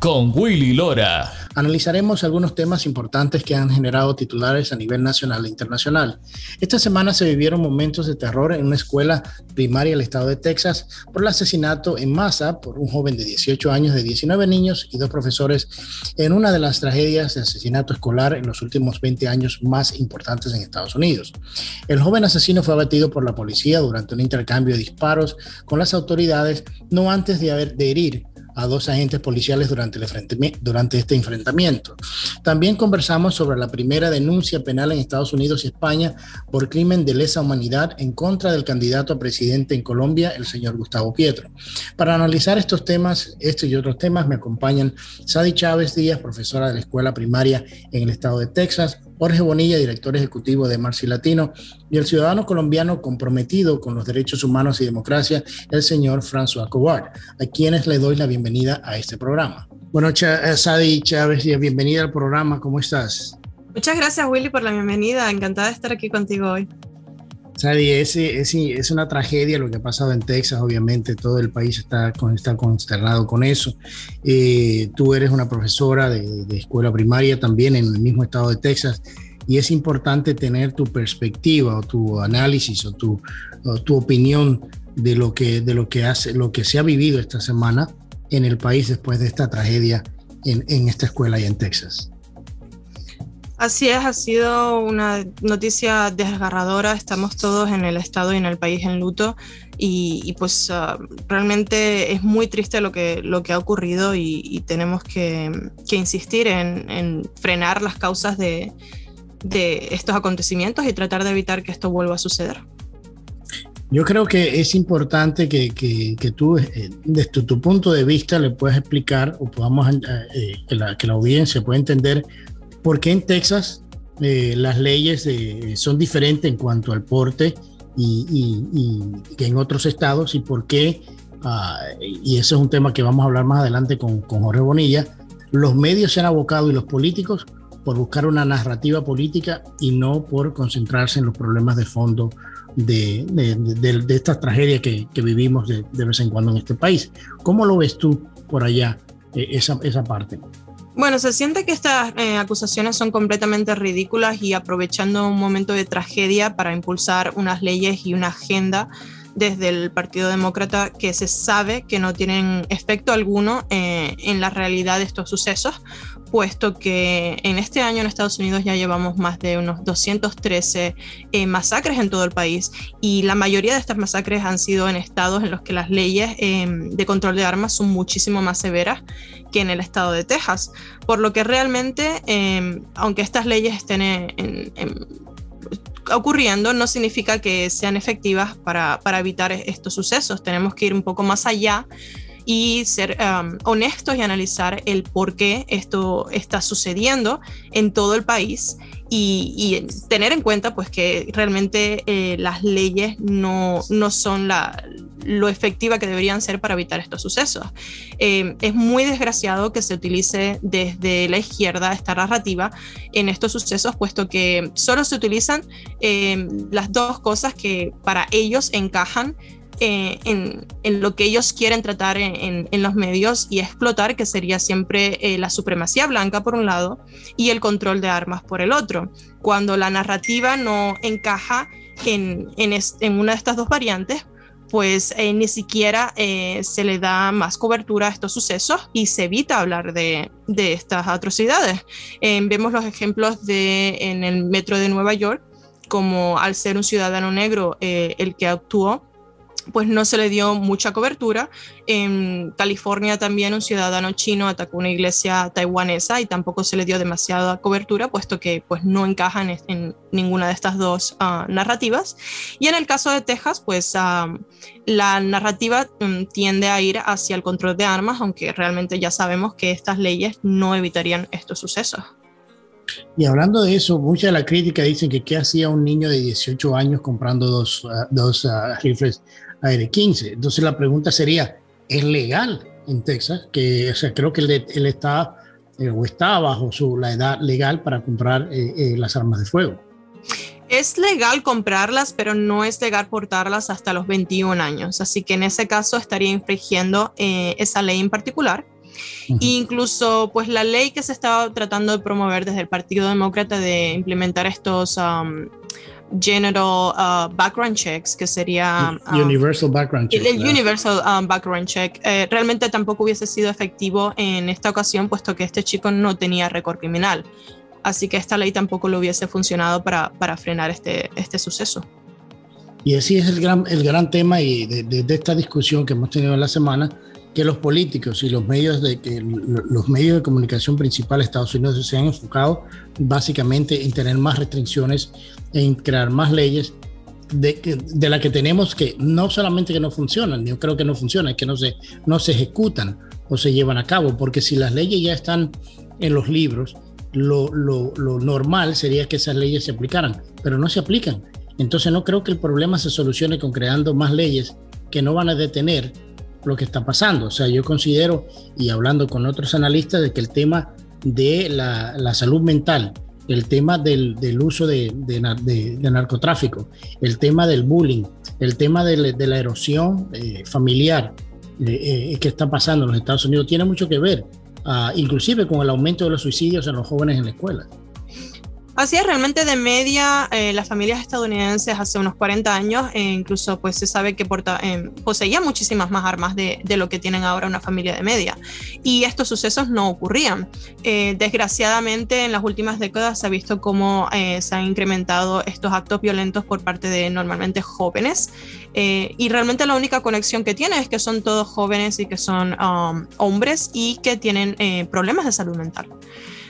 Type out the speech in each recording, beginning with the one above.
con Willy Lora. Analizaremos algunos temas importantes que han generado titulares a nivel nacional e internacional. Esta semana se vivieron momentos de terror en una escuela primaria del estado de Texas por el asesinato en masa por un joven de 18 años de 19 niños y dos profesores en una de las tragedias de asesinato escolar en los últimos 20 años más importantes en Estados Unidos. El joven asesino fue abatido por la policía durante un intercambio de disparos con las autoridades no antes de, haber, de herir a dos agentes policiales durante, el durante este enfrentamiento. También conversamos sobre la primera denuncia penal en Estados Unidos y España por crimen de lesa humanidad en contra del candidato a presidente en Colombia, el señor Gustavo Pietro. Para analizar estos temas, estos y otros temas, me acompañan Sadi Chávez Díaz, profesora de la escuela primaria en el estado de Texas, Jorge Bonilla, director ejecutivo de Marci Latino, y el ciudadano colombiano comprometido con los derechos humanos y democracia, el señor François Covard, a quienes le doy la bienvenida a este programa. Bueno, eh, Sadi Chávez, bienvenida al programa, ¿cómo estás? Muchas gracias, Willy, por la bienvenida. Encantada de estar aquí contigo hoy. Sadi, es, es, una tragedia lo que ha pasado en Texas, obviamente todo el país está, consternado con eso. Eh, tú eres una profesora de, escuela primaria también en el mismo estado de Texas y es importante tener tu perspectiva o tu análisis o tu, opinión de lo, que, hace, lo que se ha vivido esta semana en el país después de esta tragedia en esta escuela y en Texas. Así es, ha sido una noticia desgarradora. Estamos todos en el estado y en el país en luto y, pues ah, realmente es muy triste lo que, lo que ha ocurrido y, tenemos que, insistir en, frenar las causas de, estos acontecimientos y tratar de evitar que esto vuelva a suceder. Yo creo que es importante que, tú, eh, desde tu, punto de vista, le puedas explicar o podamos, eh, eh, que, la, que la audiencia pueda entender ¿Por qué en Texas eh, las leyes eh, son diferentes en cuanto al porte y, que en otros estados? ¿Y por qué? Ah, y ese es un tema que vamos a hablar más adelante con, Jorge Bonilla. Los medios se han abocado y los políticos por buscar una narrativa política y no por concentrarse en los problemas de fondo de, de, esta tragedia que, vivimos de, vez en cuando en este país. ¿Cómo lo ves tú por allá, eh, esa, esa parte? Bueno, se siente que estas eh, acusaciones son completamente ridículas y aprovechando un momento de tragedia para impulsar unas leyes y una agenda desde el Partido Demócrata que se sabe que no tienen efecto alguno eh, en la realidad de estos sucesos, puesto que en este año en Estados Unidos ya llevamos más de unos 213 eh, masacres en todo el país y la mayoría de estas masacres han sido en estados en los que las leyes em, de control de armas son muchísimo más severas que en el estado de Texas, por lo que realmente, em, aunque estas leyes estén ocurriendo no significa que sean efectivas para, para, evitar estos sucesos. Tenemos que ir un poco más allá y ser um, honestos y analizar el por qué esto está sucediendo en todo el país y, tener en cuenta pues que realmente eh, las leyes no, no son la, lo efectiva que deberían ser para evitar estos sucesos. Eh, es muy desgraciado que se utilice desde la izquierda esta narrativa en estos sucesos, puesto que solo se utilizan eh, las dos cosas que para ellos encajan eh, en, lo que ellos quieren tratar en, los medios y explotar, que sería siempre eh, la supremacía blanca por un lado y el control de armas por el otro. Cuando la narrativa no encaja en, una de estas dos variantes, pues eh, ni siquiera se le da más cobertura a estos sucesos y se evita hablar de, estas atrocidades. vemos los ejemplos de, en el metro de Nueva York, como al ser un ciudadano negro el que actuó, pues no se le dio mucha cobertura. En California también un ciudadano chino atacó una iglesia taiwanesa y tampoco se le dio demasiada cobertura, puesto que pues no encajan en, ninguna de estas dos ah, narrativas. Y en el caso de Texas, pues ah, la narrativa mm, tiende a ir hacia el control de armas, aunque realmente ya sabemos que estas leyes no evitarían estos sucesos. Y hablando de eso, mucha de la crítica dicen que qué hacía un niño de 18 años comprando dos, ah, dos rifles AR-15. Entonces la pregunta sería, ¿es legal en Texas? Que, o sea, creo que él, está eh, o está bajo su, la edad legal para comprar eh, eh, las armas de fuego. Es legal comprarlas, pero no es legal portarlas hasta los 21 años. Así que en ese caso estaría infringiendo esa ley en particular. Incluso, pues la ley que se estaba tratando de promover desde el Partido Demócrata de implementar estos um, general uh, background checks, que sería... Um, universal background check. El, universal um, background check eh, realmente tampoco hubiese sido efectivo en esta ocasión, puesto que este chico no tenía récord criminal. Así que esta ley tampoco lo hubiese funcionado para, para frenar este, este suceso. Y así es el gran, el gran tema y de, de, esta discusión que hemos tenido en la semana, que los políticos y los medios de, que los medios de comunicación principales de Estados Unidos se han enfocado básicamente en tener más restricciones, en crear más leyes de, de las que tenemos que no solamente que no funcionan, yo creo que no funcionan, que no se, no se ejecutan o se llevan a cabo, porque si las leyes ya están en los libros, lo, lo, lo normal sería que esas leyes se aplicaran, pero no se aplican. Entonces no creo que el problema se solucione con creando más leyes que no van a detener lo que está pasando. O sea, yo considero, y hablando con otros analistas, de que el tema de la, salud mental, el tema del, uso de, narcotráfico, el tema del bullying, el tema de, la erosión eh, familiar eh, eh, que está pasando en los Estados Unidos, tiene mucho que ver, ah, inclusive con el aumento de los suicidios en los jóvenes en la escuela. Así es, realmente de media, eh, las familias estadounidenses hace unos 40 años, e incluso pues se sabe que porta, eh, poseía muchísimas más armas de, de, lo que tienen ahora una familia de media. Y estos sucesos no ocurrían. Eh, desgraciadamente, en las últimas décadas se ha visto cómo se han incrementado estos actos violentos por parte de normalmente jóvenes. y realmente la única conexión que tiene es que son todos jóvenes y que son um, hombres y que tienen problemas de salud mental.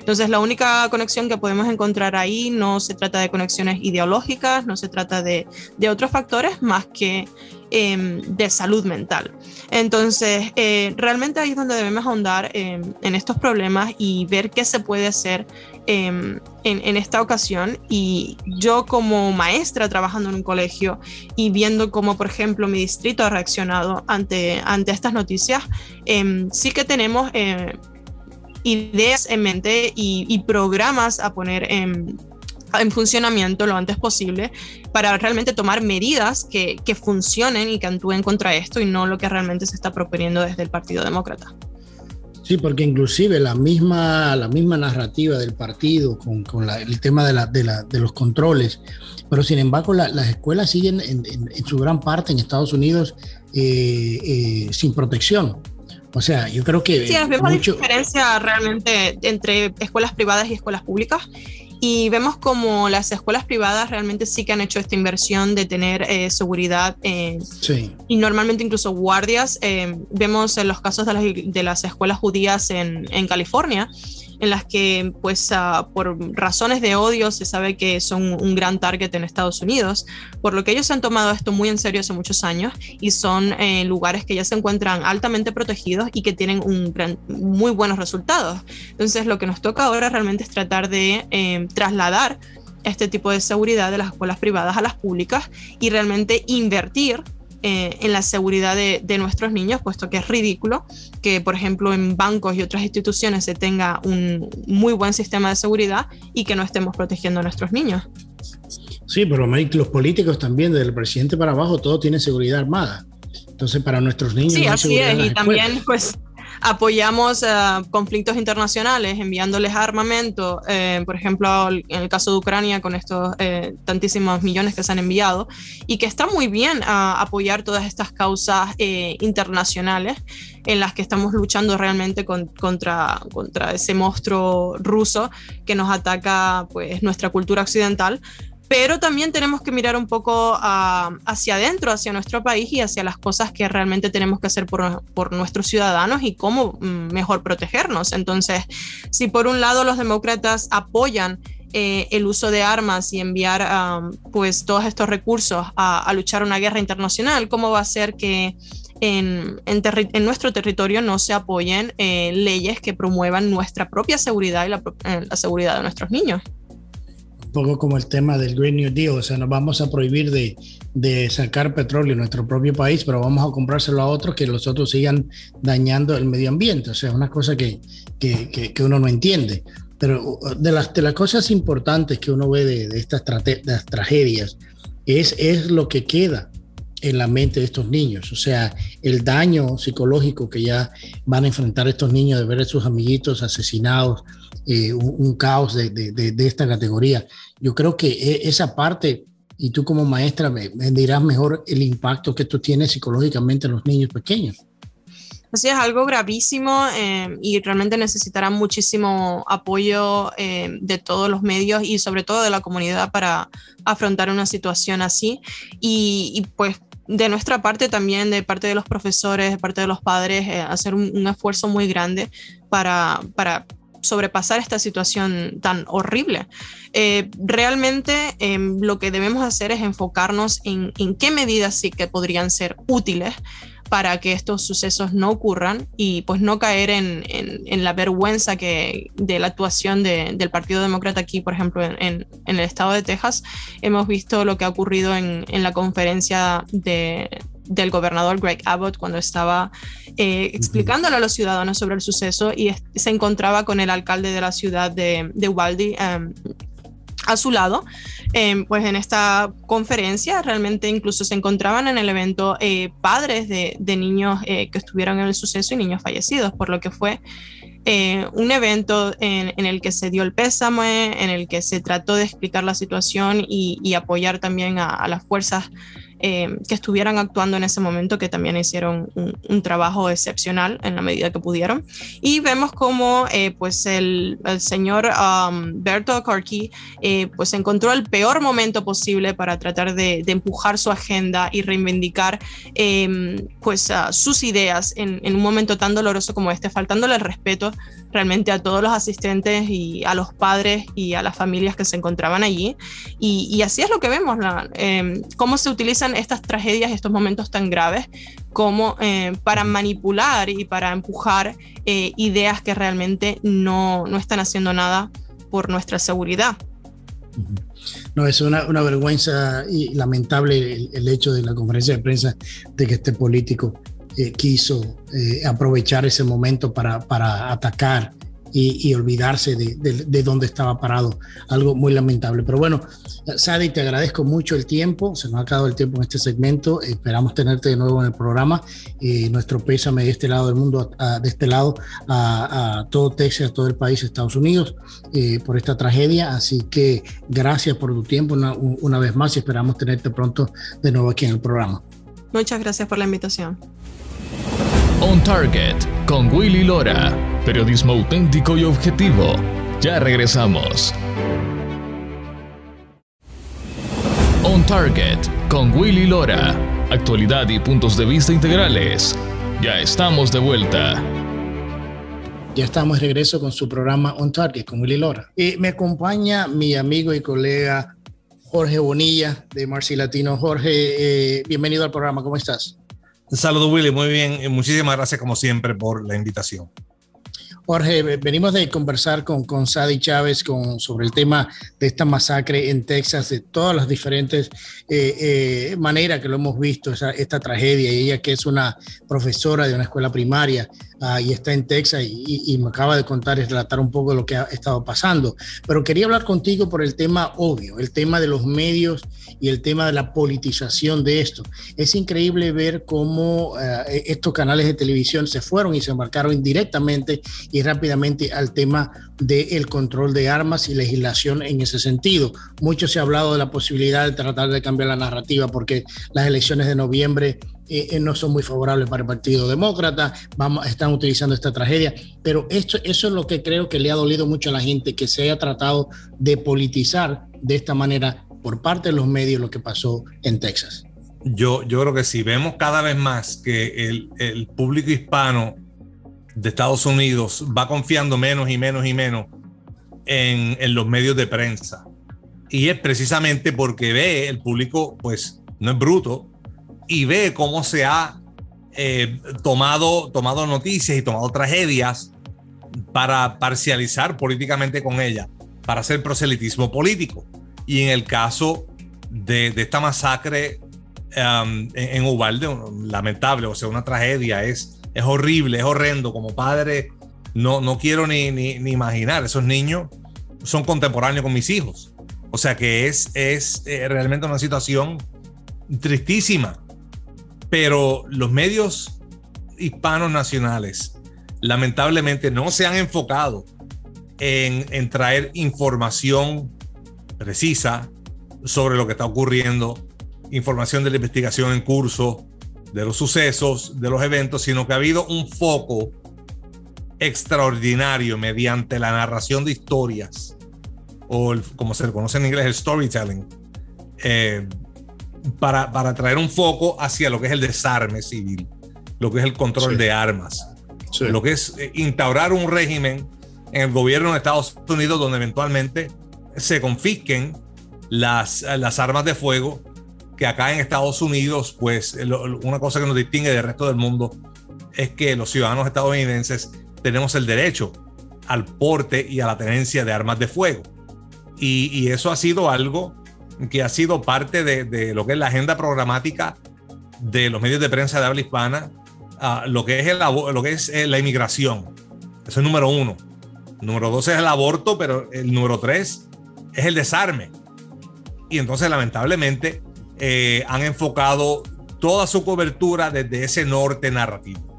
Entonces, la única conexión que podemos encontrar ahí no se trata de conexiones ideológicas, no se trata de, otros factores más que em, de salud mental. Entonces, eh, realmente ahí es donde debemos ahondar em, en estos problemas y ver qué se puede hacer em, en, esta ocasión. Y yo como maestra trabajando en un colegio y viendo cómo, por ejemplo, mi distrito ha reaccionado ante, ante estas noticias, sí que tenemos eh, ideas en mente y, programas a poner en, funcionamiento lo antes posible para realmente tomar medidas que, funcionen y que actúen contra esto y no lo que realmente se está proponiendo desde el Partido Demócrata. Sí, porque inclusive la misma, la misma narrativa del partido con, el tema de, los controles, pero sin embargo las escuelas siguen en, en, su gran parte en Estados Unidos eh, eh, sin protección. O sea, yo creo que... Sí, vemos mucho... diferencia realmente entre escuelas privadas y escuelas públicas y vemos como las escuelas privadas realmente sí que han hecho esta inversión de tener eh, seguridad eh, sí. y normalmente incluso guardias. Eh, vemos en los casos de las, de las escuelas judías en, en California, en las que pues uh, por razones de odio se sabe que son un gran target en Estados Unidos, por lo que ellos han tomado esto muy en serio hace muchos años y son eh, lugares que ya se encuentran altamente protegidos y que tienen un muy buenos resultados. Entonces lo que nos toca ahora realmente es tratar de eh, trasladar este tipo de seguridad de las escuelas privadas a las públicas y realmente invertir eh, en la seguridad de, nuestros niños, puesto que es ridículo que, por ejemplo, en bancos y otras instituciones se tenga un muy buen sistema de seguridad y que no estemos protegiendo a nuestros niños. Sí, pero los políticos también, desde el presidente para abajo, todo tiene seguridad armada. Entonces, para nuestros niños. Sí, así es. Y también, pues, apoyamos uh, conflictos internacionales enviándoles armamento, eh, por ejemplo, en el caso de Ucrania con estos eh, tantísimos millones que se han enviado, y que está muy bien uh, apoyar todas estas causas eh, internacionales en las que estamos luchando realmente contra, contra ese monstruo ruso que nos ataca pues nuestra cultura occidental pero también tenemos que mirar un poco ah, hacia adentro, hacia nuestro país y hacia las cosas que realmente tenemos que hacer por, nuestros ciudadanos y cómo mm, mejor protegernos. Entonces, si por un lado los demócratas apoyan eh, el uso de armas y enviar pues todos estos recursos a, luchar una guerra internacional, ¿cómo va a ser que en, en, nuestro territorio no se apoyen eh, leyes que promuevan nuestra propia seguridad y la, eh, la, seguridad de nuestros niños? Un poco como el tema del Green New Deal, o sea, nos vamos a prohibir de, de sacar petróleo en nuestro propio país, pero vamos a comprárselo a otros que los otros sigan dañando el medio ambiente. O sea, es una cosa que, que, que uno no entiende. Pero uh, de las, de las cosas importantes que uno ve de, estas tragedias es, es lo que queda en la mente de estos niños. O sea, el daño psicológico que ya van a enfrentar estos niños de ver a sus amiguitos asesinados, eh, un, caos de, de, esta categoría. Yo creo que e, esa parte, y tú como maestra me dirás mejor el impacto que esto tiene psicológicamente en los niños pequeños. Así es algo gravísimo eh, y realmente necesitará muchísimo apoyo eh, de todos los medios y sobre todo de la comunidad para afrontar una situación así. Y, pues de nuestra parte también, de parte de los profesores, de parte de los padres, eh, hacer un, esfuerzo muy grande para, para sobrepasar esta situación tan horrible. realmente lo que debemos hacer es enfocarnos en, en, qué medidas sí que podrían ser útiles para que estos sucesos no ocurran y pues no caer en, en, la vergüenza que de la actuación de, del Partido Demócrata aquí, por ejemplo, en, en, el estado de Texas. Hemos visto lo que ha ocurrido en, la conferencia de, del gobernador Greg Abbott cuando estaba eh, explicándole a los ciudadanos sobre el suceso y se encontraba con el alcalde de la ciudad de, de Uvalde, em, a su lado, em, pues en esta conferencia realmente incluso se encontraban en el evento eh, padres de, niños eh, que estuvieron en el suceso y niños fallecidos, por lo que fue eh, un evento en, el que se dio el pésame, en el que se trató de explicar la situación y, apoyar también a, a las fuerzas eh, que estuvieran actuando en ese momento, que también hicieron un, trabajo excepcional en la medida que pudieron. Y vemos como eh, pues el, señor um, Berto Corky eh, pues encontró el peor momento posible para tratar de, de empujar su agenda y reivindicar em, pues sus ideas en, en un momento tan doloroso como este, faltándole el respeto realmente a todos los asistentes y a los padres y a las familias que se encontraban allí. Y, y así es lo que vemos, la, em, cómo se utilizan estas tragedias, estos momentos tan graves, como eh, para manipular y para empujar eh, ideas que realmente no, no, están haciendo nada por nuestra seguridad. No, es una, una vergüenza y lamentable el, hecho de la conferencia de prensa de que este político eh, quiso aprovechar ese momento para, para atacar y, olvidarse de, de, dónde estaba parado. Algo muy lamentable. Pero bueno, Sadi, te agradezco mucho el tiempo. Se nos ha acabado el tiempo en este segmento. Esperamos tenerte de nuevo en el programa. Eh, nuestro pésame de este lado del mundo, de este lado, a, todo Texas, a todo el país, Estados Unidos, eh, por esta tragedia. Así que gracias por tu tiempo una, una vez más y esperamos tenerte pronto de nuevo aquí en el programa. Muchas gracias por la invitación. On Target con Willy Lora. Periodismo auténtico y objetivo. Ya regresamos. On Target con Willy Lora. Actualidad y puntos de vista integrales. Ya estamos de vuelta. Ya estamos de regreso con su programa On Target con Willy Lora. Y me acompaña mi amigo y colega Jorge Bonilla de Marci Latino. Jorge, eh, bienvenido al programa. ¿Cómo estás? Saludos, Willy. Muy bien. Muchísimas gracias, como siempre, por la invitación. Jorge, venimos de conversar con, con Sadi Chávez con, sobre el tema de esta masacre en Texas, de todas las diferentes eh, eh, maneras que lo hemos visto, esta tragedia. Y ella que es una profesora de una escuela primaria ah, y está en Texas y, me acaba de contar y relatar un poco de lo que ha estado pasando. Pero quería hablar contigo por el tema obvio, el tema de los medios y el tema de la politización de esto. Es increíble ver cómo eh, estos canales de televisión se fueron y se embarcaron indirectamente y rápidamente al tema del control de armas y legislación en ese sentido. Mucho se ha hablado de la posibilidad de tratar de cambiar la narrativa porque las elecciones de noviembre eh, eh, no son muy favorables para el Partido Demócrata, vamos, están utilizando esta tragedia, pero esto, eso es lo que creo que le ha dolido mucho a la gente, que se haya tratado de politizar de esta manera por parte de los medios lo que pasó en Texas. Yo, yo creo que si vemos cada vez más que el, el público hispano de Estados Unidos va confiando menos y menos y menos en, en, los medios de prensa. Y es precisamente porque ve el público, pues no es bruto, y ve cómo se ha eh, tomado, tomado noticias y tomado tragedias para parcializar políticamente con ella, para hacer proselitismo político. Y en el caso de, de esta masacre um, en, en, Ubalde, lamentable, o sea, una tragedia, es, es horrible, es horrendo. Como padre, no, no quiero ni, ni, ni imaginar, esos niños son contemporáneos con mis hijos. O sea que es, es eh, realmente una situación tristísima. Pero los medios hispanos nacionales lamentablemente no se han enfocado en, traer información precisa sobre lo que está ocurriendo, información de la investigación en curso, de los sucesos, de los eventos, sino que ha habido un foco extraordinario mediante la narración de historias, o como se le conoce en inglés, el storytelling, eh, para, para, traer un foco hacia lo que es el desarme civil, lo que es el control sí. de armas, sí. lo que es eh, instaurar un régimen en el gobierno de Estados Unidos donde eventualmente se confisquen las, las armas de fuego que acá en Estados Unidos, pues una cosa que nos distingue del resto del mundo es que los ciudadanos estadounidenses tenemos el derecho al porte y a la tenencia de armas de fuego. Y, y eso ha sido algo que ha sido parte de, de, lo que es la agenda programática de los medios de prensa de habla hispana, uh, lo, que es el, lo que es eh, la inmigración. Eso es número uno. Número dos es el aborto, pero el número tres es el desarme. Y entonces, lamentablemente, eh, han enfocado toda su cobertura desde ese norte narrativo.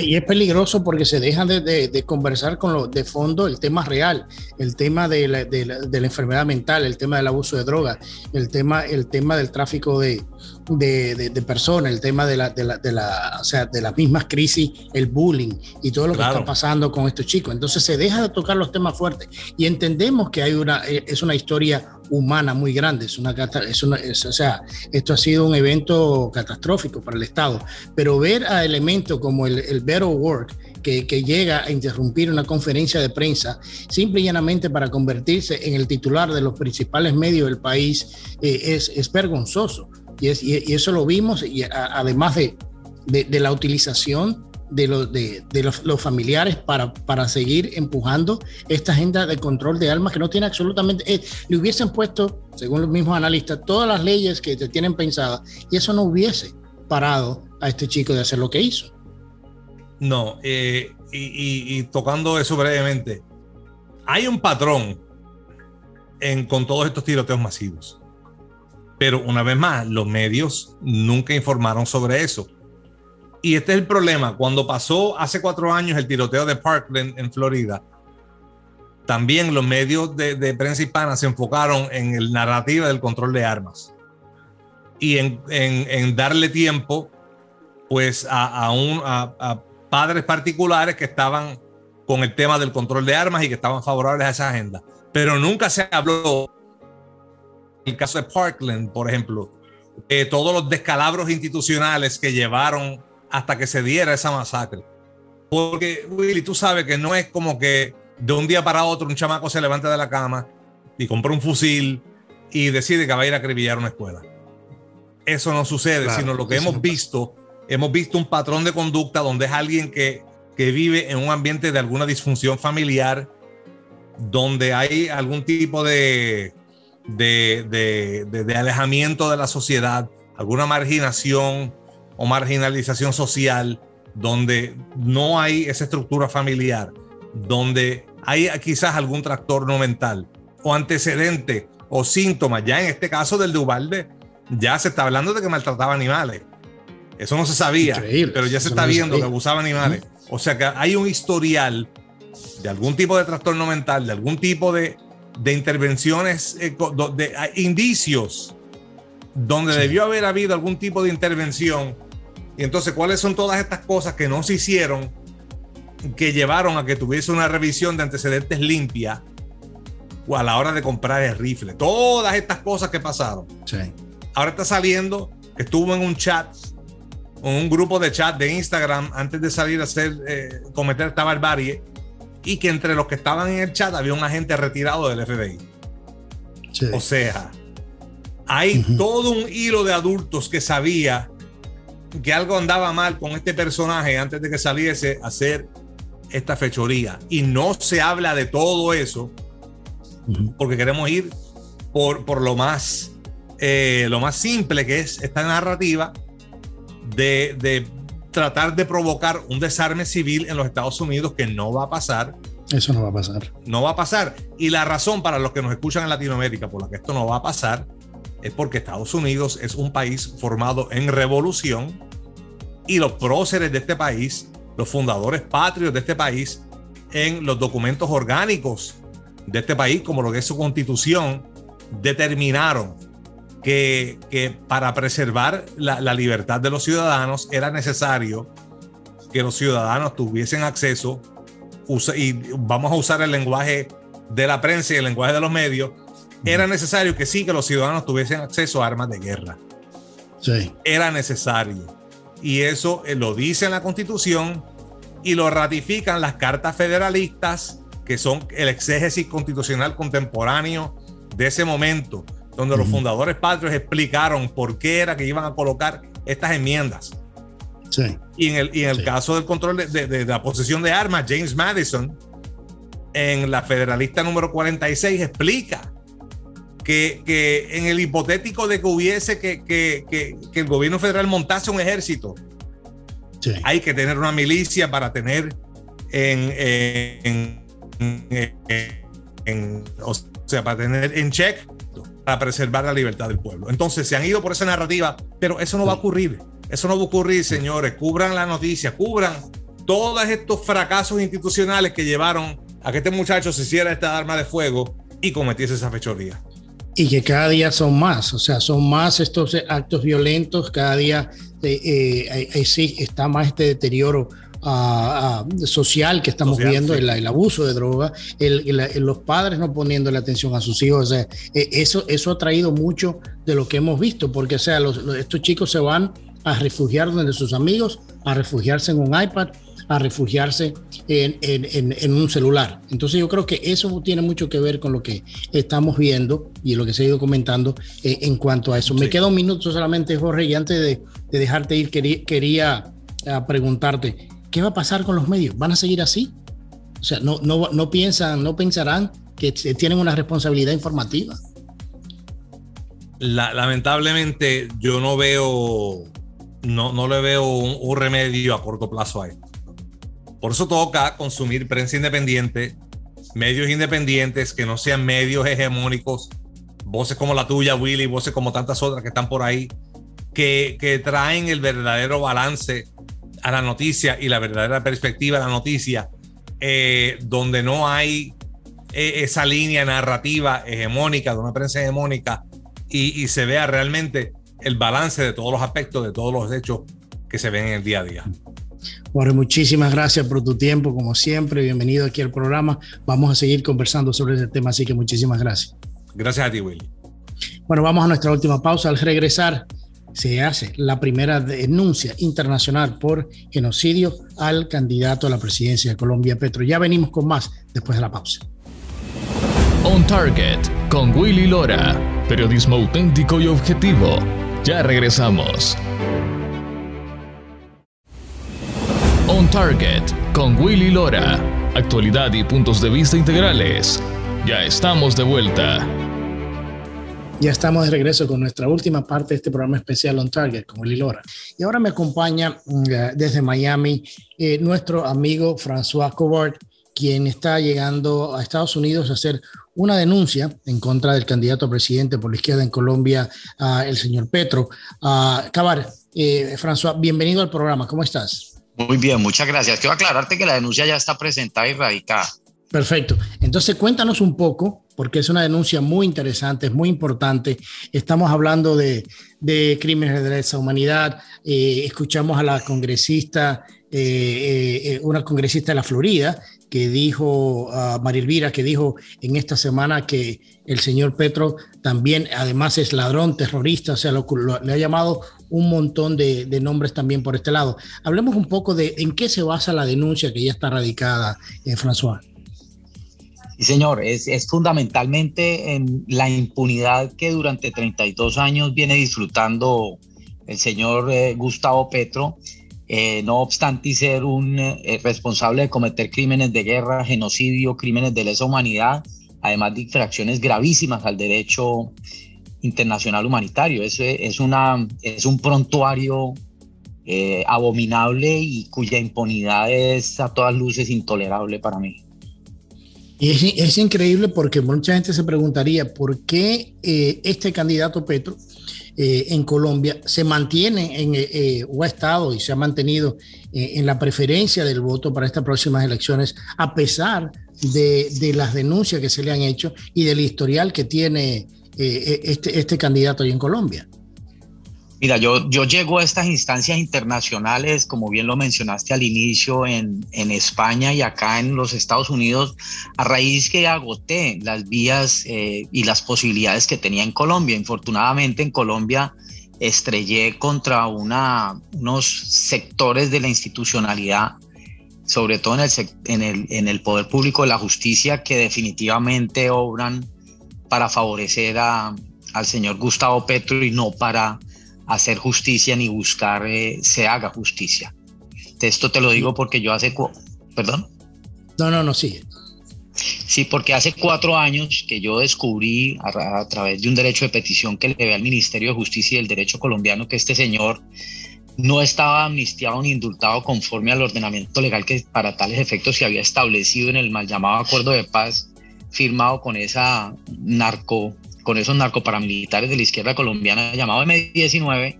Y, es peligroso porque se dejan de, conversar con lo de fondo el tema real, el tema de la, de la, la enfermedad mental, el tema del abuso de drogas, el tema, el tema del tráfico de, de, de, de, personas, el tema de la, de la, de la, o sea, de las mismas crisis, el bullying y todo lo claro. que está pasando con estos chicos. Entonces se deja de tocar los temas fuertes y entendemos que hay una, eh, es una historia humana muy grande, es una, es una es, o sea, esto ha sido un evento catastrófico para el Estado, pero ver a elementos como el, el Better Work, que, que, llega a interrumpir una conferencia de prensa simple y llanamente para convertirse en el titular de los principales medios del país eh, es, es vergonzoso. Y, es, y, eso lo vimos, y además de, la utilización de, lo, de, de los, familiares para, seguir empujando esta agenda de control de armas que no tiene absolutamente... Eh, le hubiesen puesto, según los mismos analistas, todas las leyes que te tienen pensadas y eso no hubiese parado a este chico de hacer lo que hizo. No, eh, y, tocando eso brevemente, hay un patrón con todos estos tiroteos masivos. Pero una vez más, los medios nunca informaron sobre eso. Y este es el problema. Cuando pasó hace cuatro años el tiroteo de Parkland en Florida, también los medios de, de prensa hispana se enfocaron en el narrativa del control de armas y en, en, darle tiempo pues a, a, un, a padres particulares que estaban con el tema del control de armas y que estaban favorables a esa agenda. Pero nunca se habló el caso de Parkland, por ejemplo, de todos los descalabros institucionales que llevaron hasta que se diera esa masacre. Porque, Willy, tú sabes que no es como que de un día para otro un chamaco se levanta de la cama y compra un fusil y decide que va a ir a acribillar una escuela. Eso no sucede, claro, sino lo que hemos visto, hemos visto un patrón de conducta donde es alguien que, que vive en un ambiente de alguna disfunción familiar, donde hay algún tipo de, de, de, de, de alejamiento de la sociedad, alguna marginación o marginalización social, donde no hay esa estructura familiar, donde hay quizás algún trastorno mental o antecedente o síntomas. Ya en este caso del de Ubalde, ya se está hablando de que maltrataba animales. Eso no se sabía, Increíble. pero ya se Eso está no viendo que abusaba animales. O sea que hay un historial de algún tipo de trastorno mental, de algún tipo de, de intervenciones, eh, de, de, indicios donde sí. debió haber habido algún tipo de intervención. Y entonces, ¿cuáles son todas estas cosas que no se hicieron, que llevaron a que tuviese una revisión de antecedentes limpia o a la hora de comprar el rifle. Todas estas cosas que pasaron. Sí. Ahora está saliendo que estuvo en un chat, en un grupo de chat de Instagram antes de salir a hacer, eh, cometer esta barbarie y que entre los que estaban en el chat había un agente retirado del FBI. Sí. O sea, hay todo un hilo de adultos que sabía que algo andaba mal con este personaje antes de que saliese a hacer esta fechoría. Y no se habla de todo eso porque queremos ir por, por lo, más, eh, lo más simple que es esta narrativa de, de tratar de provocar un desarme civil en los Estados Unidos que no va a pasar Eso no va a pasar. no va a pasar. Y la razón para los que nos escuchan en Latinoamérica por la que esto no va a pasar es porque Estados Unidos es un país formado en revolución y los próceres de este país, los fundadores patrios de este país, en los documentos orgánicos de este país, como lo que es su constitución, determinaron que, que para preservar la, la libertad de los ciudadanos era necesario que los ciudadanos tuviesen acceso y vamos a usar el lenguaje de la prensa y el lenguaje de los medios, era necesario que sí, que los ciudadanos tuviesen acceso a armas de guerra. Sí. Era necesario. Y eso eh, lo dice en la Constitución y lo ratifican las cartas federalistas, que son el exégesis constitucional contemporáneo de ese momento, donde los fundadores patrios explicaron por qué era que iban a colocar estas enmiendas. Sí. Y en el, y en el Sí. caso del control de, de- de la posesión de armas, James Madison, en la Federalista número 46, explica que, que en el hipotético de que hubiese que, que- que- que el gobierno federal montase un ejército, Sí. hay que tener una milicia para tener en, en- en- en- o sea, para tener en check, para preservar la libertad del pueblo. Entonces se han ido por esa narrativa, pero eso no va a ocurrir. Eso no va a ocurrir, señores. Cubran la noticia, cubran todos estos fracasos institucionales que llevaron a que este muchacho se hiciera esta arma de fuego y cometiese esa fechoría. Y que cada día son más, o sea, son más estos actos violentos, cada día eh, eh, eh, sí está más este deterioro ah, ah, social que estamos Social, viendo, sí. el, el abuso de droga, el, el- los padres no poniéndole atención a sus hijos, o sea, eh, eso, eso ha traído mucho de lo que hemos visto, porque o sea, los- los- estos chicos se van a refugiar donde sus amigos, a refugiarse en un iPad, a refugiarse en, en- en- en un celular. Entonces yo creo que eso tiene mucho que ver con lo que estamos viendo y lo que se ha ido comentando eh, en cuanto a eso. Me queda un minuto solamente, Jorge, y antes de, de dejarte ir, quería, quería ah, preguntarte, ¿qué va a pasar con los medios? ¿Van a seguir así? O sea, no, no, no piensan, no pensarán que t- tienen una responsabilidad informativa. La- lamentablemente yo no veo, no, no le veo un, un remedio a corto plazo a esto. Por eso toca consumir prensa independiente, medios independientes que no sean medios hegemónicos, voces como la tuya, Willy, voces como tantas otras que están por ahí, que, que traen el verdadero balance a la noticia y la verdadera perspectiva de la noticia, eh, donde no hay eh, esa línea narrativa hegemónica de una prensa hegemónica y, y se vea realmente el balance de todos los aspectos, de todos los hechos que se ven en el día a día. Jorge, muchísimas gracias por tu tiempo, como siempre. Bienvenido aquí al programa. Vamos a seguir conversando sobre ese tema, así que muchísimas gracias. Gracias a ti, Willy. Bueno, vamos a nuestra última pausa. Al regresar, se hace la primera denuncia internacional por genocidio al candidato a la presidencia de Colombia, Petro. Ya venimos con más después de la pausa. On Target con Willy Lora. Periodismo auténtico y objetivo. Ya regresamos. On Target con Willy Lora. Actualidad y puntos de vista integrales. Ya estamos de vuelta. Ya estamos de regreso con nuestra última parte de este programa especial On Target con Willy Lora. Y ahora me acompaña mm, eh, desde Miami eh, nuestro amigo François Covart, quien está llegando a Estados Unidos a hacer una denuncia en contra del candidato a presidente por la izquierda en Colombia, ah, el señor Petro. Uh, Cabar, eh, François, bienvenido al programa. ¿Cómo estás? Muy bien, muchas gracias. Quiero aclararte que la denuncia ya está presentada y radicada. Perfecto. Entonces cuéntanos un poco, porque es una denuncia muy interesante, es muy importante. Estamos hablando de, de crímenes de lesa humanidad. Eh, escuchamos a la congresista, eh, eh, una congresista de la Florida, que dijo a María Elvira, que dijo en esta semana que el señor Petro también, además, es ladrón, terrorista, o sea, le ha llamado un montón de, nombres también por este lado. Hablemos un poco de en qué se basa la denuncia que ya está radicada, François. Sí, señor, es, fundamentalmente en la impunidad que durante 32 años viene disfrutando el señor eh, Gustavo Petro eh, no obstante ser un eh, responsable de cometer crímenes de guerra, genocidio, crímenes de lesa humanidad, además de infracciones gravísimas al derecho internacional humanitario. Es, una, es un prontuario abominable y cuya impunidad es a todas luces intolerable para mí. Y es, increíble porque mucha gente se preguntaría por qué este candidato Petro eh, en Colombia se mantiene en, eh, eh, o ha estado y se ha mantenido en la preferencia del voto para estas próximas elecciones, a pesar de, las denuncias que se le han hecho y del historial que tiene este, este candidato ahí en Colombia. Mira, yo, yo llego a estas instancias internacionales, como bien lo mencionaste al inicio, en, en España y acá en los Estados Unidos, a raíz que agoté las vías eh, y las posibilidades que tenía en Colombia. Infortunadamente en Colombia estrellé contra una, unos sectores de la institucionalidad, sobre todo en el, en, el, en el poder público de la justicia, que definitivamente obran para favorecer a, al señor Gustavo Petro y no para hacer justicia ni buscar eh, se haga justicia. Esto te lo digo porque yo hace... Perdón. No, no, no, sigue. Sí, porque hace cuatro años que yo descubrí a, través de un derecho de petición que le ve al Ministerio de Justicia y el Derecho colombiano que este señor no estaba amnistiado ni indultado conforme al ordenamiento legal que para tales efectos se había establecido en el mal llamado acuerdo de paz firmado con esa narco con esos narcoparamilitares de la izquierda colombiana llamado M19.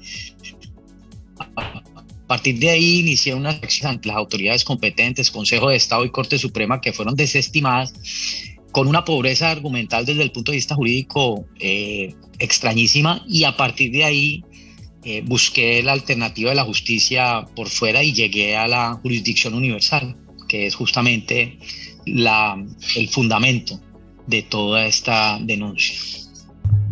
A partir de ahí inicié una acción ante las autoridades competentes, Consejo de Estado y Corte Suprema, que fueron desestimadas con una pobreza argumental desde el punto de vista jurídico eh, extrañísima y a partir de ahí eh, busqué la alternativa de la justicia por fuera y llegué a la jurisdicción universal, que es justamente la, el fundamento de toda esta denuncia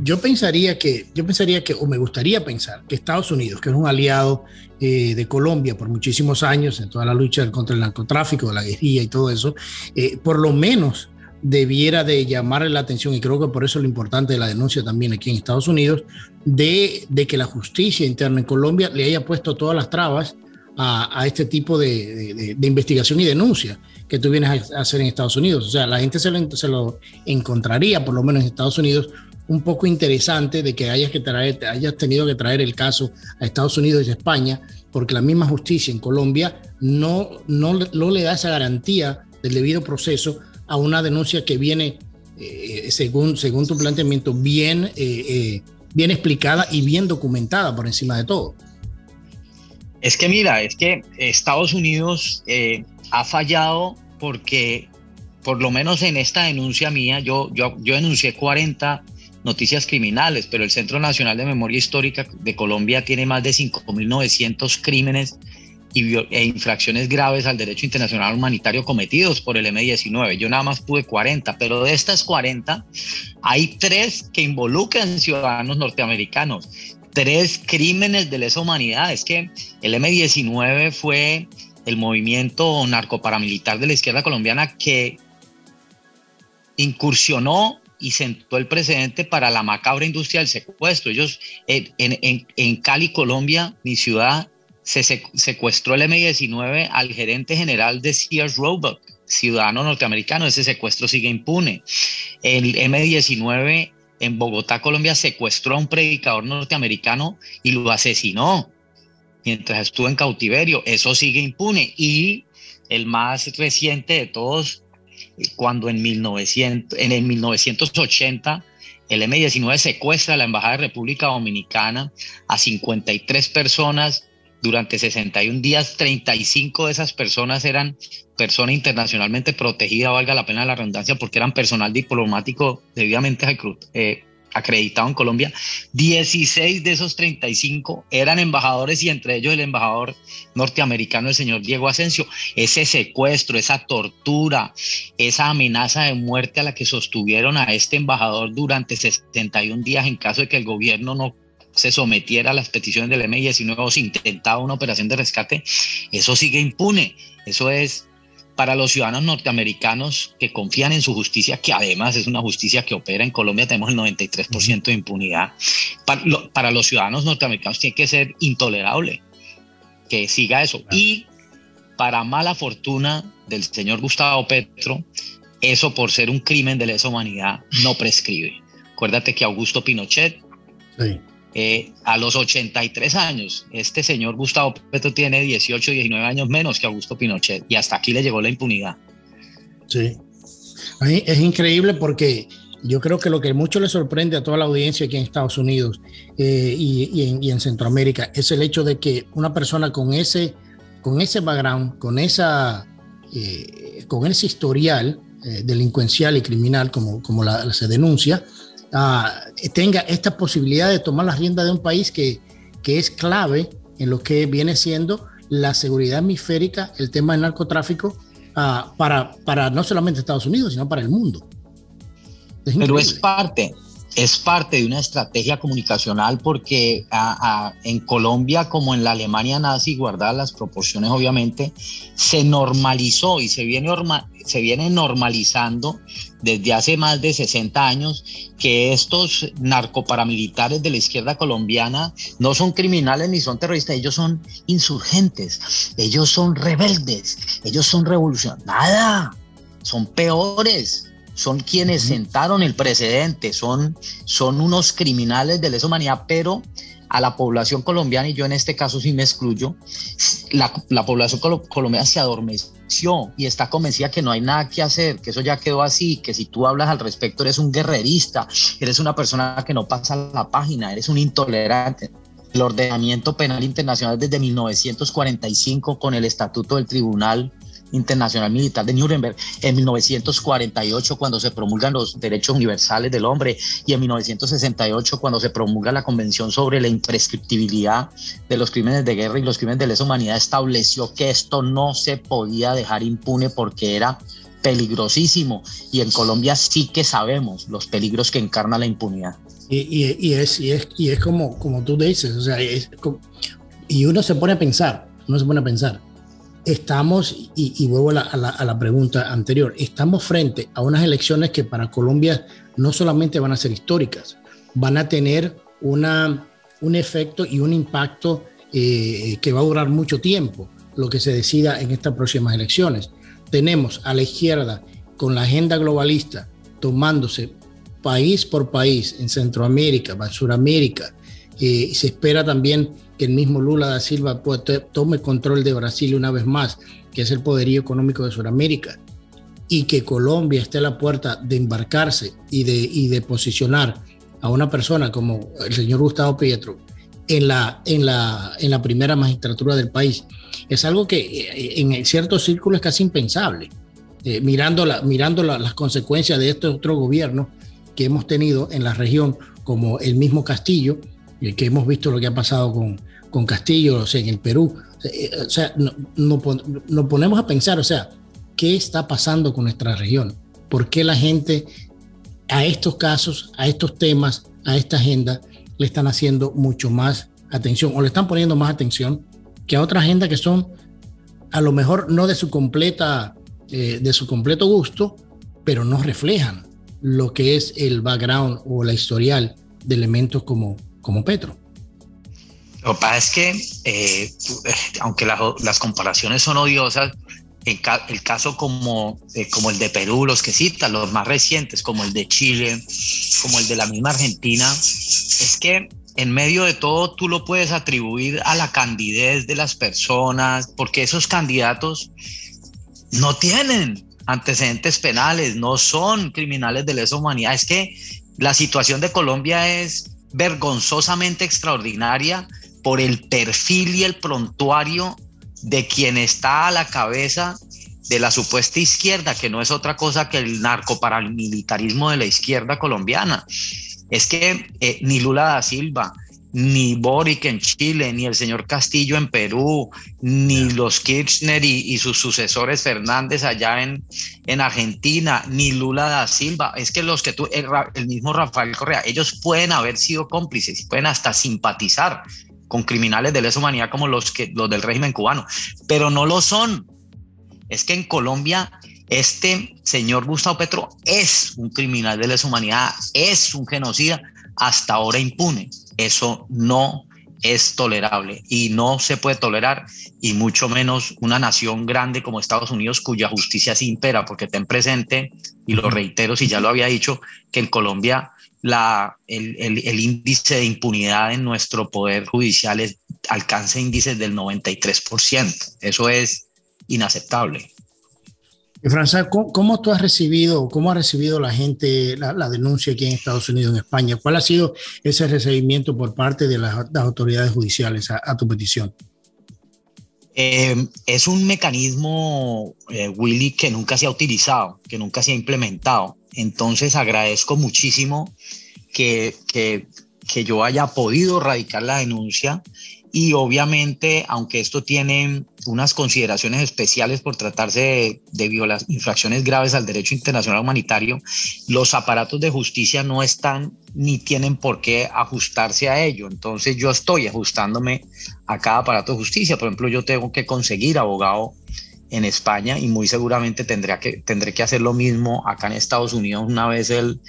yo pensaría que, yo pensaría que, o me gustaría pensar que Estados Unidos, que es un aliado eh, de Colombia por muchísimos años en toda la lucha contra el narcotráfico, la guerrilla y todo eso, eh, por lo menos debiera de llamarle la atención, y creo que por eso lo importante de la denuncia también aquí en Estados Unidos, de, que la justicia interna en Colombia le haya puesto todas las trabas a, este tipo de, investigación y denuncia que tú vienes a hacer en Estados Unidos. O sea, la gente se se lo encontraría, por lo menos en Estados Unidos, un poco interesante de que hayas, que traer, hayas tenido que traer el caso a Estados Unidos y España, porque la misma justicia en Colombia no, no, le da esa garantía del debido proceso a una denuncia que viene, eh, según, según tu planteamiento, bien, eh, eh, bien explicada y bien documentada por encima de todo. Es que mira, es que Estados Unidos ha fallado porque, por lo menos en esta denuncia mía, yo, yo, yo denuncié 40 noticias criminales, pero el Centro Nacional de Memoria Histórica de Colombia tiene más de 5.900 crímenes e infracciones graves al derecho internacional humanitario cometidos por el M-19. Yo nada más pude 40, pero de estas 40 hay tres que involucran ciudadanos norteamericanos, tres crímenes de lesa humanidad. Es que el M-19 fue el movimiento narcoparamilitar de la izquierda colombiana que incursionó y sentó el precedente para la macabra industria del secuestro. Ellos en, en, en Cali, Colombia, mi ciudad, se secuestró el M-19 al gerente general de Sears Roebuck, ciudadano norteamericano. Ese secuestro sigue impune. El M-19 en Bogotá, Colombia, secuestró a un predicador norteamericano y lo asesinó mientras estuvo en cautiverio. Eso sigue impune. Y el más reciente de todos, cuando en, 1900, en el 1980 el M-19 secuestra a la Embajada de República Dominicana a 53 personas. Durante 61 días, 35 de esas personas eran personas internacionalmente protegidas, valga la pena la redundancia, porque eran personal diplomático debidamente eh, acreditado en Colombia, 16 de esos 35 eran embajadores y entre ellos el embajador norteamericano, el señor Diego Asensio. Ese secuestro, esa tortura, esa amenaza de muerte a la que sostuvieron a este embajador durante 61 días en caso de que el gobierno no se sometiera a las peticiones del M19 o se intentaba una operación de rescate, eso sigue impune. Eso es para los ciudadanos norteamericanos que confían en su justicia, que además es una justicia que opera en Colombia, tenemos el 93% de impunidad. Para, los ciudadanos norteamericanos tiene que ser intolerable que siga eso. Y para mala fortuna del señor Gustavo Petro, eso por ser un crimen de lesa humanidad no prescribe. Acuérdate que Augusto Pinochet sí. Eh, a los 83 años, este señor Gustavo Petro tiene 18, 19 años menos que Augusto Pinochet y hasta aquí le llegó la impunidad. Sí, es increíble porque yo creo que lo que mucho le sorprende a toda la audiencia aquí en Estados Unidos eh, y, en, Centroamérica es el hecho de que una persona con ese, con ese background, con, esa, eh, con ese historial delincuencial y criminal como, como la, se denuncia, tenga esta posibilidad de tomar la rienda de un país que, que es clave en lo que viene siendo la seguridad hemisférica, el tema del narcotráfico, uh, para, para no solamente Estados Unidos, sino para el mundo. Pero es parte, es parte de una estrategia comunicacional porque en Colombia como en la Alemania nazi, guardadas las proporciones obviamente, se normalizó y se viene, se viene normalizando desde hace más de 60 años que estos narcoparamilitares de la izquierda colombiana no son criminales ni son terroristas, ellos son insurgentes, ellos son rebeldes, ellos son revolucionarios, nada, son peores son quienes sentaron el precedente, son, son unos criminales de lesa humanidad, pero a la población colombiana, y yo en este caso sí me excluyo, la, la población colombiana se adormeció y está convencida que no hay nada que hacer, que eso ya quedó así, que si tú hablas al respecto eres un guerrerista, eres una persona que no pasa la página, eres un intolerante. El ordenamiento penal internacional desde 1945 con el Estatuto del Tribunal Internacional Militar de Nuremberg en 1948 cuando se promulgan los derechos universales del hombre y en 1968 cuando se promulga la Convención sobre la imprescriptibilidad de los crímenes de guerra y los crímenes de lesa humanidad estableció que esto no se podía dejar impune porque era peligrosísimo y en Colombia sí que sabemos los peligros que encarna la impunidad. Y, es, y, es, y es como, como tú dices, o sea, y uno se pone a pensar, uno se pone a pensar, estamos, y, vuelvo a la, pregunta anterior, estamos frente a unas elecciones que para Colombia no solamente van a ser históricas, van a tener una, un efecto y un impacto eh, que va a durar mucho tiempo, lo que se decida en estas próximas elecciones. Tenemos a la izquierda con la agenda globalista tomándose país por país en Centroamérica, en Sudamérica, eh, se espera también que el mismo Lula da Silva tome control de Brasil una vez más, que es el poderío económico de Sudamérica, y que Colombia esté a la puerta de embarcarse y de, y de posicionar a una persona como el señor Gustavo Pietro en la, en la, en la primera magistratura del país, es algo que eh, en ciertos círculos es casi impensable. Eh, mirando la, mirando las consecuencias de este otro gobierno que hemos tenido en la región, como el mismo Castillo, que hemos visto lo que ha pasado con, con Castillo, o sea, en el Perú. O sea, nos no, ponemos a pensar, o sea, ¿qué está pasando con nuestra región? ¿Por qué la gente a estos casos, a estos temas, a esta agenda, le están haciendo mucho más atención o le están poniendo más atención que a otra agenda que son a lo mejor no de su completa, eh, de su completo gusto, pero no reflejan lo que es el background o la historial de elementos como como Petro. Lo que pasa es que, eh, aunque las comparaciones son odiosas, el caso como, eh, como el de Perú, los que citan, los más recientes, como el de Chile, como el de la misma Argentina, es que en medio de todo tú lo puedes atribuir a la candidez de las personas, porque esos candidatos no tienen antecedentes penales, no son criminales de lesa humanidad. Es que la situación de Colombia es vergonzosamente extraordinaria por el perfil y el prontuario de quien está a la cabeza de la supuesta izquierda, que no es otra cosa que el narcoparamilitarismo de la izquierda colombiana. Es que eh, ni Lula da Silva, ni Boric en Chile, ni el señor Castillo en Perú, ni los Kirchner y, sus sucesores Fernández allá en, en Argentina, ni Lula da Silva. Es que los que tú, el, el mismo Rafael Correa, ellos pueden haber sido cómplices, pueden hasta simpatizar con criminales de lesa humanidad como los, que, los del régimen cubano, pero no lo son. Es que en Colombia este señor Gustavo Petro es un criminal de lesa humanidad, es un genocida, hasta ahora impune. Eso no es tolerable y no se puede tolerar y mucho menos una nación grande como Estados Unidos cuya justicia se impera, porque ten presente, y lo reitero si ya lo había dicho, que en Colombia la, el, el, índice de impunidad en nuestro poder judicial es, alcanza índices del 93%. Eso es inaceptable. Y ¿cómo, tú has recibido, cómo ha recibido la gente la, denuncia aquí en Estados Unidos, en España? ¿Cuál ha sido ese recibimiento por parte de las, autoridades judiciales a, tu petición? Eh, es un mecanismo, eh, Willy, que nunca se ha utilizado, que nunca se ha implementado. Entonces agradezco muchísimo que, que, que yo haya podido radicar la denuncia y obviamente, aunque esto tiene unas consideraciones especiales por tratarse de, de infracciones graves al derecho internacional humanitario, los aparatos de justicia no están ni tienen por qué ajustarse a ello. Entonces yo estoy ajustándome a cada aparato de justicia. Por ejemplo, yo tengo que conseguir abogado en España y muy seguramente tendré que, tendré que hacer lo mismo acá en Estados Unidos una vez el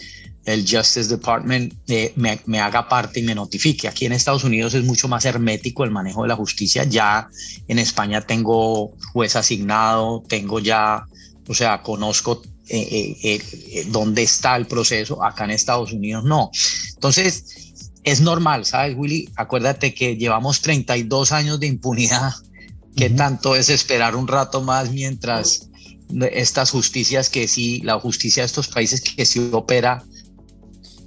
el Justice Department eh, me, haga parte y me notifique. Aquí en Estados Unidos es mucho más hermético el manejo de la justicia. Ya en España tengo juez asignado, tengo ya, o sea, conozco eh, eh, dónde está el proceso. Acá en Estados Unidos no. Entonces, es normal, ¿sabes, Willy? Acuérdate que llevamos 32 años de impunidad. ¿Qué tanto es esperar un rato más mientras estas justicias que sí, la justicia de estos países que sí opera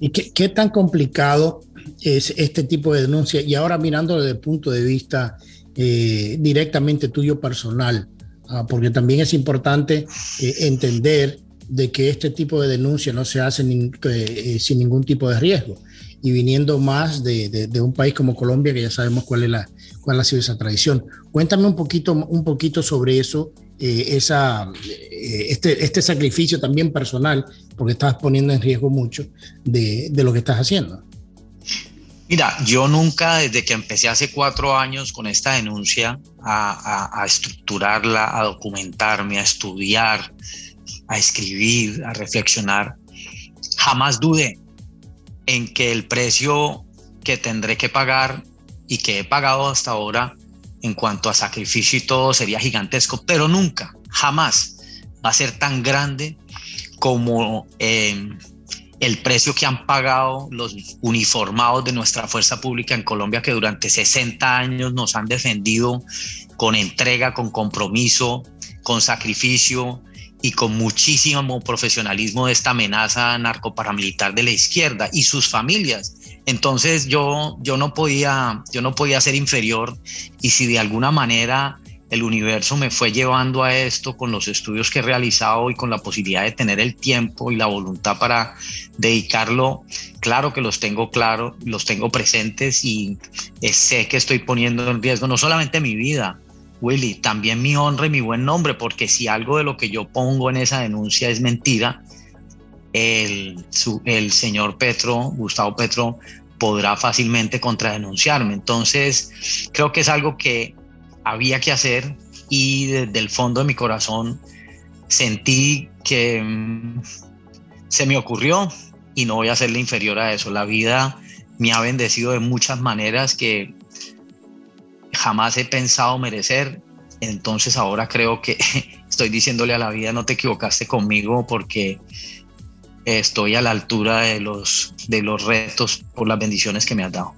¿Y qué, tan complicado es este tipo de denuncia? Y ahora mirando desde el punto de vista eh, directamente tuyo personal, ah, porque también es importante eh, entender de que este tipo de denuncia no se hace eh, sin ningún tipo de riesgo. Y viniendo más de, un país como Colombia, que ya sabemos cuál, es la, cuál ha sido esa tradición. Cuéntame un poquito, un poquito sobre eso eh, esa, eh, este, este sacrificio también personal, porque estás poniendo en riesgo mucho de, de, lo que estás haciendo. Mira, yo nunca, desde que empecé hace cuatro años con esta denuncia, a, a, estructurarla, a documentarme, a estudiar, a escribir, a reflexionar, jamás dudé en que el precio que tendré que pagar y que he pagado hasta ahora en cuanto a sacrificio y todo sería gigantesco, pero nunca, jamás va a ser tan grande como em, el precio que han pagado los uniformados de nuestra fuerza pública en Colombia que durante 60 años nos han defendido con entrega, con compromiso, con sacrificio y con muchísimo profesionalismo de esta amenaza narcoparamilitar de la izquierda y sus familias entonces yo, yo, no podía, yo no podía ser inferior y si de alguna manera el universo me fue llevando a esto con los estudios que he realizado y con la posibilidad de tener el tiempo y la voluntad para dedicarlo, claro que los tengo claro, los tengo presentes y eh, sé que estoy poniendo en riesgo no solamente mi vida, Willy, también mi honra y mi buen nombre, porque si algo de lo que yo pongo en esa denuncia es mentira, el, señor Petro, Gustavo Petro, podrá fácilmente contradenunciarme. Entonces, creo que es algo que había que hacer y desde el fondo de mi corazón sentí que mm, se me ocurrió y no voy a serle inferior a eso. La vida me ha bendecido de muchas maneras que jamás he pensado merecer. Entonces ahora creo que estoy diciéndole a la vida, no te equivocaste conmigo porque estoy a la altura de los, de los retos por las bendiciones que me has dado.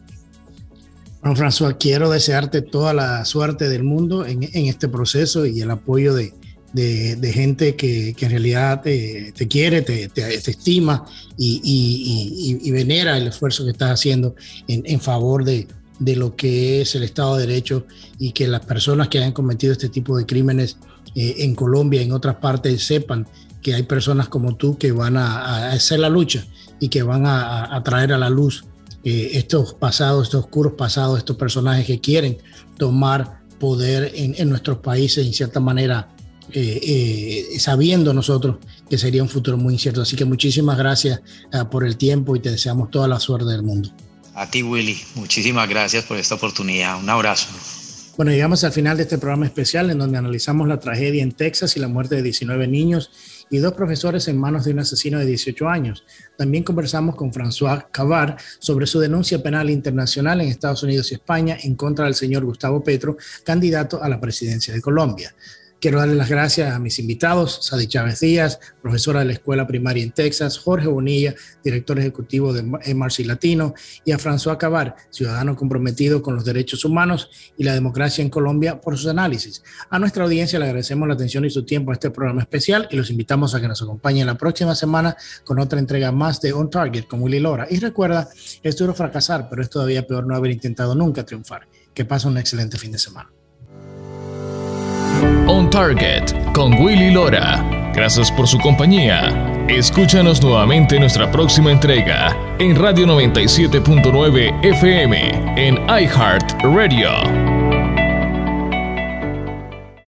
Bueno, François, quiero desearte toda la suerte del mundo en, en este proceso y el apoyo de, de, de gente que, que, en realidad te, te quiere, te, te, estima y, y, y, venera el esfuerzo que estás haciendo en, en favor de, de, lo que es el Estado de Derecho y que las personas que han cometido este tipo de crímenes eh, en Colombia y en otras partes sepan que hay personas como tú que van a, hacer la lucha y que van a, traer a la luz eh, estos pasados, estos oscuros pasados, estos personajes que quieren tomar poder en, nuestros países en cierta manera, eh, eh, sabiendo nosotros que sería un futuro muy incierto. Así que muchísimas gracias por el tiempo y te deseamos toda la suerte del mundo. A ti, Willy, muchísimas gracias por esta oportunidad. Un abrazo. Bueno, llegamos al final de este programa especial en donde analizamos la tragedia en Texas y la muerte de 19 niños y dos profesores en manos de un asesino de 18 años. También conversamos con François Cavar sobre su denuncia penal internacional en Estados Unidos y España en contra del señor Gustavo Petro, candidato a la presidencia de Colombia. Quiero darle las gracias a mis invitados, Sadi Chávez Díaz, profesora de la Escuela Primaria en Texas, Jorge Bonilla, director ejecutivo de Marci Latino, y a François Cabar, ciudadano comprometido con los derechos humanos y la democracia en Colombia, por sus análisis. A nuestra audiencia le agradecemos la atención y su tiempo a este programa especial y los invitamos a que nos acompañen la próxima semana con otra entrega más de On Target con Willy Lora. Y recuerda, es duro fracasar, pero es todavía peor no haber intentado nunca triunfar. Que pase un excelente fin de semana. On Target con Willy Lora. Gracias por su compañía. Escúchanos nuevamente en nuestra próxima entrega en Radio 97.9 FM en iHeart Radio.